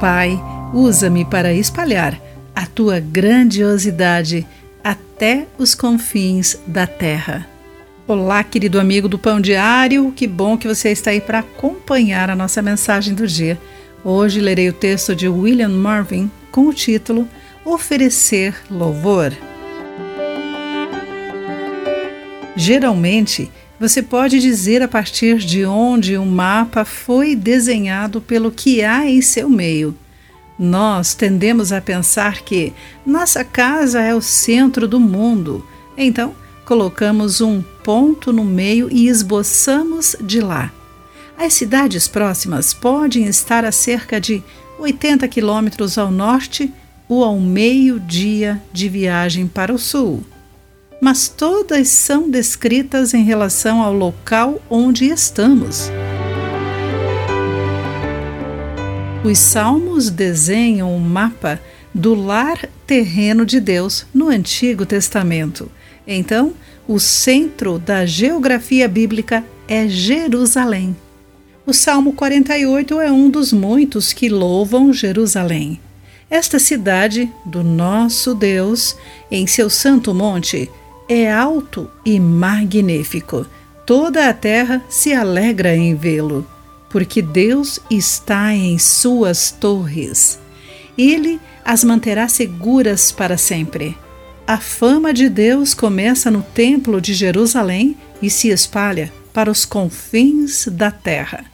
Pai, usa-me para espalhar a tua grandiosidade até os confins da terra. Olá, querido amigo do Pão Diário, que bom que você está aí para acompanhar a nossa mensagem do dia. Hoje lerei o texto de William Marvin com o título Oferecer Louvor. Geralmente, você pode dizer a partir de onde um mapa foi desenhado pelo que há em seu meio. Nós tendemos a pensar que nossa casa é o centro do mundo, então colocamos um ponto no meio e esboçamos de lá. As cidades próximas podem estar a cerca de 80 quilômetros ao norte ou ao meio-dia de viagem para o sul mas todas são descritas em relação ao local onde estamos. Os Salmos desenham um mapa do lar terreno de Deus no Antigo Testamento. Então, o centro da geografia bíblica é Jerusalém. O Salmo 48 é um dos muitos que louvam Jerusalém. Esta cidade do nosso Deus, em seu santo monte, é alto e magnífico. Toda a terra se alegra em vê-lo, porque Deus está em suas torres. Ele as manterá seguras para sempre. A fama de Deus começa no Templo de Jerusalém e se espalha para os confins da terra.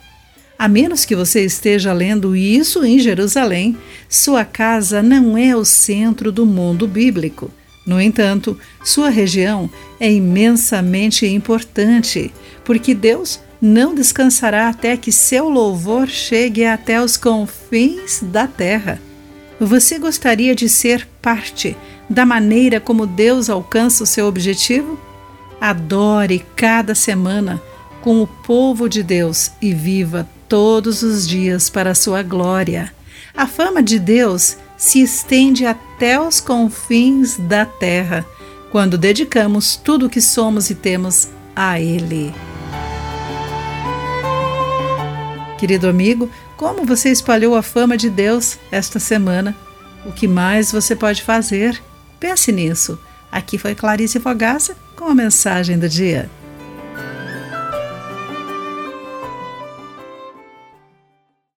A menos que você esteja lendo isso em Jerusalém, sua casa não é o centro do mundo bíblico no entanto, sua região é imensamente importante, porque Deus não descansará até que seu louvor chegue até os confins da terra. Você gostaria de ser parte da maneira como Deus alcança o seu objetivo? Adore cada semana com o povo de Deus e viva todos os dias para a sua glória. A fama de Deus se estende até os confins da terra, quando dedicamos tudo o que somos e temos a Ele. Querido amigo, como você espalhou a fama de Deus esta semana? O que mais você pode fazer? Pense nisso. Aqui foi Clarice Fogaça com a mensagem do dia.